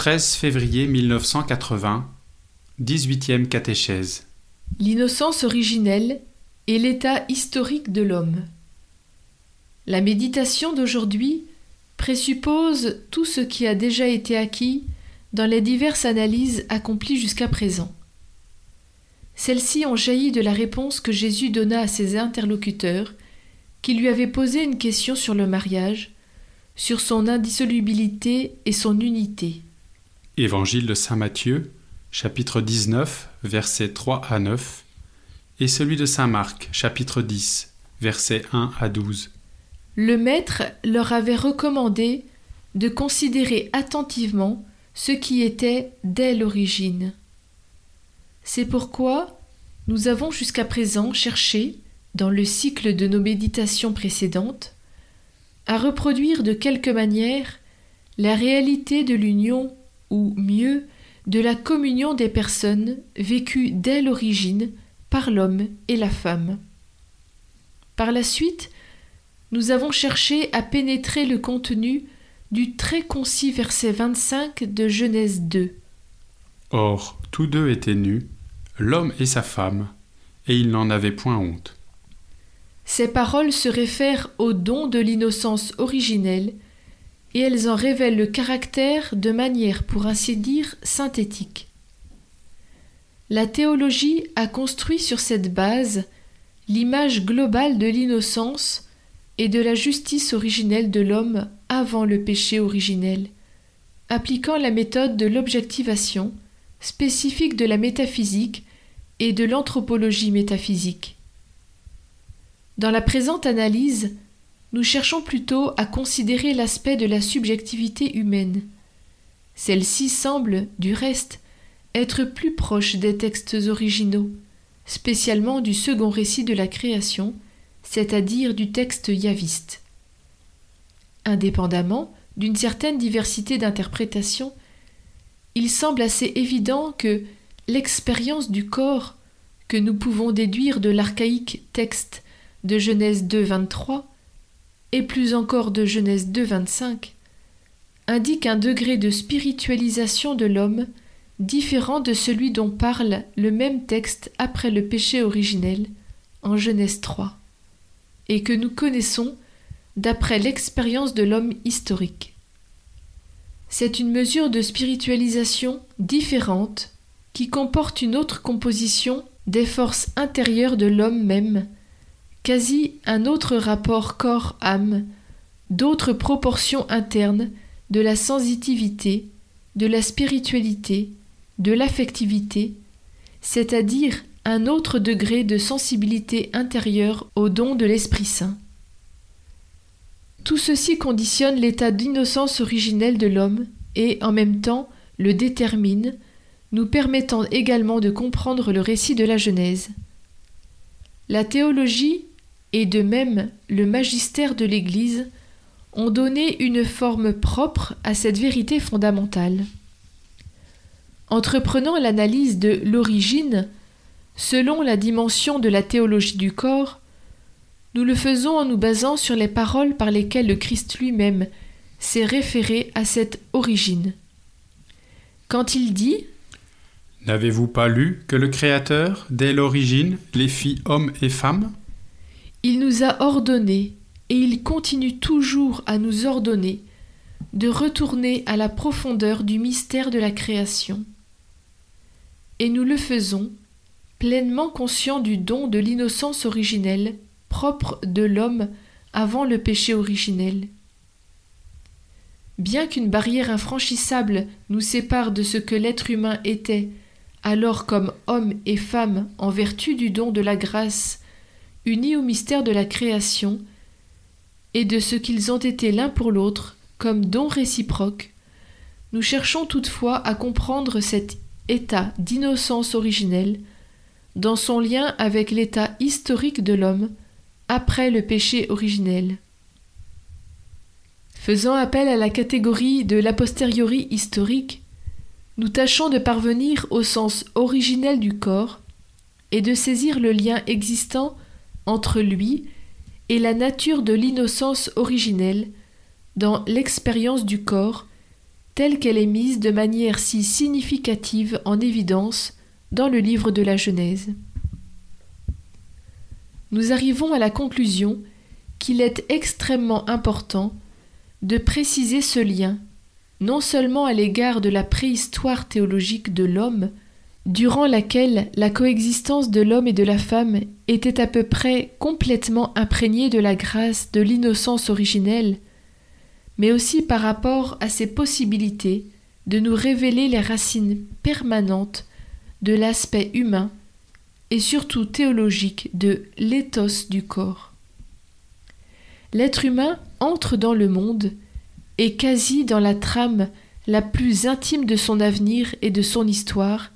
13 février 1980, 18e catéchèse. L'innocence originelle et l'état historique de l'homme. La méditation d'aujourd'hui présuppose tout ce qui a déjà été acquis dans les diverses analyses accomplies jusqu'à présent. Celles-ci ont jailli de la réponse que Jésus donna à ses interlocuteurs qui lui avaient posé une question sur le mariage, sur son indissolubilité et son unité. Évangile de Saint Matthieu, chapitre 19, versets 3 à 9, et celui de Saint Marc, chapitre 10, versets 1 à 12. Le Maître leur avait recommandé de considérer attentivement ce qui était dès l'origine. C'est pourquoi nous avons jusqu'à présent cherché, dans le cycle de nos méditations précédentes, à reproduire de quelque manière la réalité de l'union, ou mieux, de la communion des personnes vécues dès l'origine par l'homme et la femme. Par la suite, nous avons cherché à pénétrer le contenu du très concis verset 25 de Genèse 2. Or, tous deux étaient nus, l'homme et sa femme, et ils n'en avaient point honte. Ces paroles se réfèrent au don de l'innocence originelle, et elles en révèlent le caractère de manière, pour ainsi dire, synthétique. La théologie a construit sur cette base l'image globale de l'innocence et de la justice originelle de l'homme avant le péché originel, appliquant la méthode de l'objectivation, spécifique de la métaphysique et de l'anthropologie métaphysique. Dans la présente analyse, nous cherchons plutôt à considérer l'aspect de la subjectivité humaine. Celle-ci semble, du reste, être plus proche des textes originaux, spécialement du second récit de la création, c'est-à-dire du texte yaviste. Indépendamment d'une certaine diversité d'interprétation, il semble assez évident que l'expérience du corps que nous pouvons déduire de l'archaïque texte de Genèse 2, 23 et plus encore de Genèse 2, 25 indique un degré de spiritualisation de l'homme différent de celui dont parle le même texte après le péché originel en Genèse 3 et que nous connaissons d'après l'expérience de l'homme historique. C'est une mesure de spiritualisation différente qui comporte une autre composition des forces intérieures de l'homme même, quasi un autre rapport corps-âme, d'autres proportions internes de la sensitivité, de la spiritualité, de l'affectivité, c'est-à-dire un autre degré de sensibilité intérieure au don de l'Esprit Saint. Tout ceci conditionne l'état d'innocence originelle de l'homme et, en même temps, le détermine, nous permettant également de comprendre le récit de la Genèse. La théologie et de même le magistère de l'Église ont donné une forme propre à cette vérité fondamentale. Entreprenant l'analyse de l'origine, selon la dimension de la théologie du corps, nous le faisons en nous basant sur les paroles par lesquelles le Christ lui-même s'est référé à cette origine. Quand il dit N'avez-vous pas lu que le Créateur, dès l'origine, les fit hommes et femmes? Il nous a ordonné, et il continue toujours à nous ordonner, de retourner à la profondeur du mystère de la création. Et nous le faisons, pleinement conscients du don de l'innocence originelle propre de l'homme avant le péché originel. Bien qu'une barrière infranchissable nous sépare de ce que l'être humain était, alors comme homme et femme en vertu du don de la grâce, unis au mystère de la création, et de ce qu'ils ont été l'un pour l'autre comme don réciproque, nous cherchons toutefois à comprendre cet état d'innocence originelle dans son lien avec l'état historique de l'homme après le péché originel. Faisant appel à la catégorie de l'a posteriori historique, nous tâchons de parvenir au sens originel du corps et de saisir le lien existant entre lui et la nature de l'innocence originelle dans l'expérience du corps telle qu'elle est mise de manière si significative en évidence dans le livre de la Genèse. Nous arrivons à la conclusion qu'il est extrêmement important de préciser ce lien, non seulement à l'égard de la préhistoire théologique de l'homme, durant laquelle la coexistence de l'homme et de la femme était à peu près complètement imprégnée de la grâce de l'innocence originelle, mais aussi par rapport à ses possibilités de nous révéler les racines permanentes de l'aspect humain et surtout théologique de l'éthos du corps. L'être humain entre dans le monde et quasi dans la trame la plus intime de son avenir et de son histoire,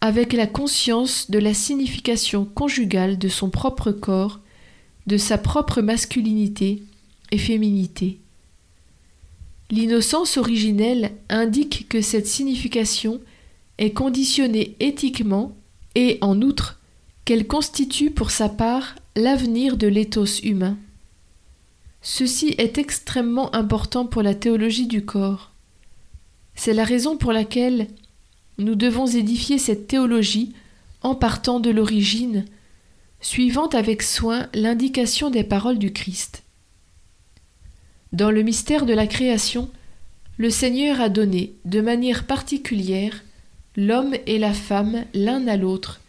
avec la conscience de la signification conjugale de son propre corps, de sa propre masculinité et féminité. L'innocence originelle indique que cette signification est conditionnée éthiquement et, en outre, qu'elle constitue pour sa part l'avenir de l'éthos humain. Ceci est extrêmement important pour la théologie du corps. C'est la raison pour laquelle nous devons édifier cette théologie en partant de l'origine, suivant avec soin l'indication des paroles du Christ. Dans le mystère de la création, le Seigneur a donné, de manière particulière, l'homme et la femme l'un à l'autre,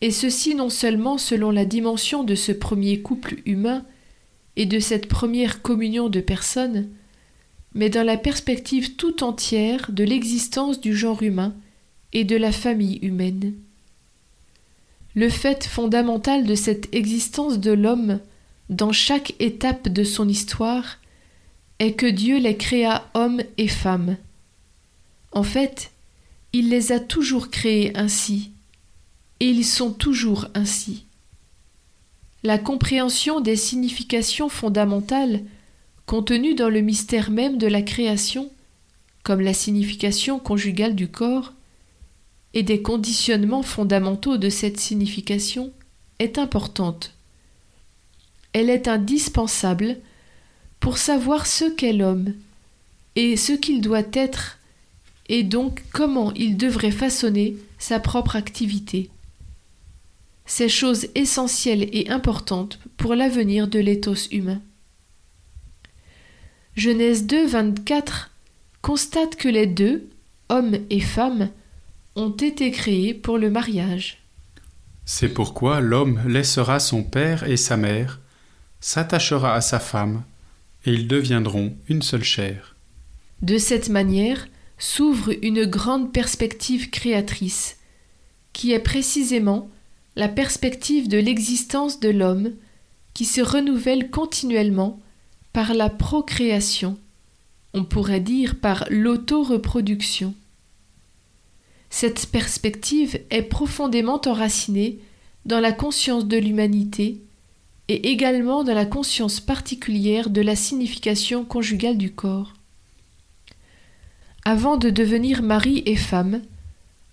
et ceci non seulement selon la dimension de ce premier couple humain et de cette première communion de personnes, mais dans la perspective tout entière de l'existence du genre humain et de la famille humaine. Le fait fondamental de cette existence de l'homme dans chaque étape de son histoire est que Dieu les créa hommes et femmes. En fait, il les a toujours créés ainsi, et ils sont toujours ainsi. La compréhension des significations fondamentales contenues dans le mystère même de la création, comme la signification conjugale du corps, et des conditionnements fondamentaux de cette signification est importante. Elle est indispensable pour savoir ce qu'est l'homme et ce qu'il doit être et donc comment il devrait façonner sa propre activité. C'est chose essentielle et importante pour l'avenir de l'éthos humain. Genèse 2, 24 constate que les deux, hommes et femmes, ont été créés pour le mariage. C'est pourquoi l'homme laissera son père et sa mère, s'attachera à sa femme, et ils deviendront une seule chair. De cette manière s'ouvre une grande perspective créatrice, qui est précisément la perspective de l'existence de l'homme qui se renouvelle continuellement par la procréation, on pourrait dire par l'auto-reproduction. Cette perspective est profondément enracinée dans la conscience de l'humanité et également dans la conscience particulière de la signification conjugale du corps. Avant de devenir mari et femme,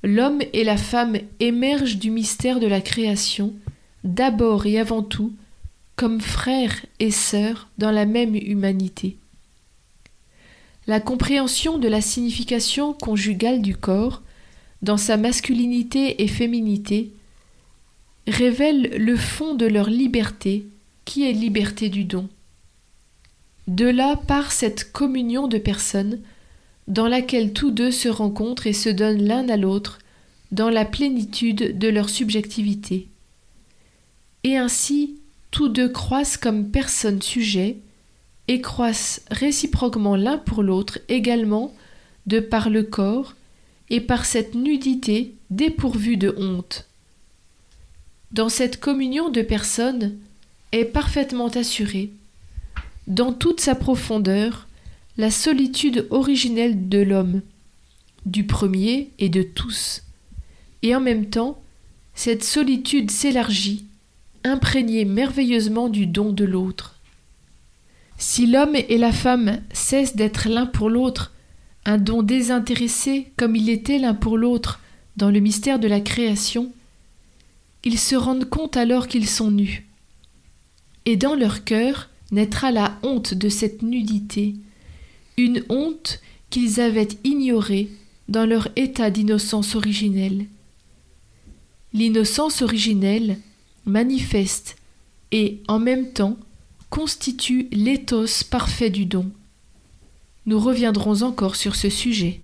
l'homme et la femme émergent du mystère de la création, d'abord et avant tout, comme frères et sœurs dans la même humanité. La compréhension de la signification conjugale du corps dans sa masculinité et féminité, révèlent le fond de leur liberté, qui est liberté du don. De là part cette communion de personnes, dans laquelle tous deux se rencontrent et se donnent l'un à l'autre, dans la plénitude de leur subjectivité. Et ainsi, tous deux croissent comme personnes sujets, et croissent réciproquement l'un pour l'autre également de par le corps, et par cette nudité dépourvue de honte. Dans cette communion de personnes est parfaitement assurée, dans toute sa profondeur, la solitude originelle de l'homme, du premier et de tous, et en même temps, cette solitude s'élargit, imprégnée merveilleusement du don de l'autre. Si l'homme et la femme cessent d'être l'un pour l'autre un don désintéressé comme il était l'un pour l'autre dans le mystère de la création, ils se rendent compte alors qu'ils sont nus. Et dans leur cœur naîtra la honte de cette nudité, une honte qu'ils avaient ignoré dans leur état d'innocence originelle. L'innocence originelle manifeste et en même temps constitue l'éthos parfait du don. Nous reviendrons encore sur ce sujet.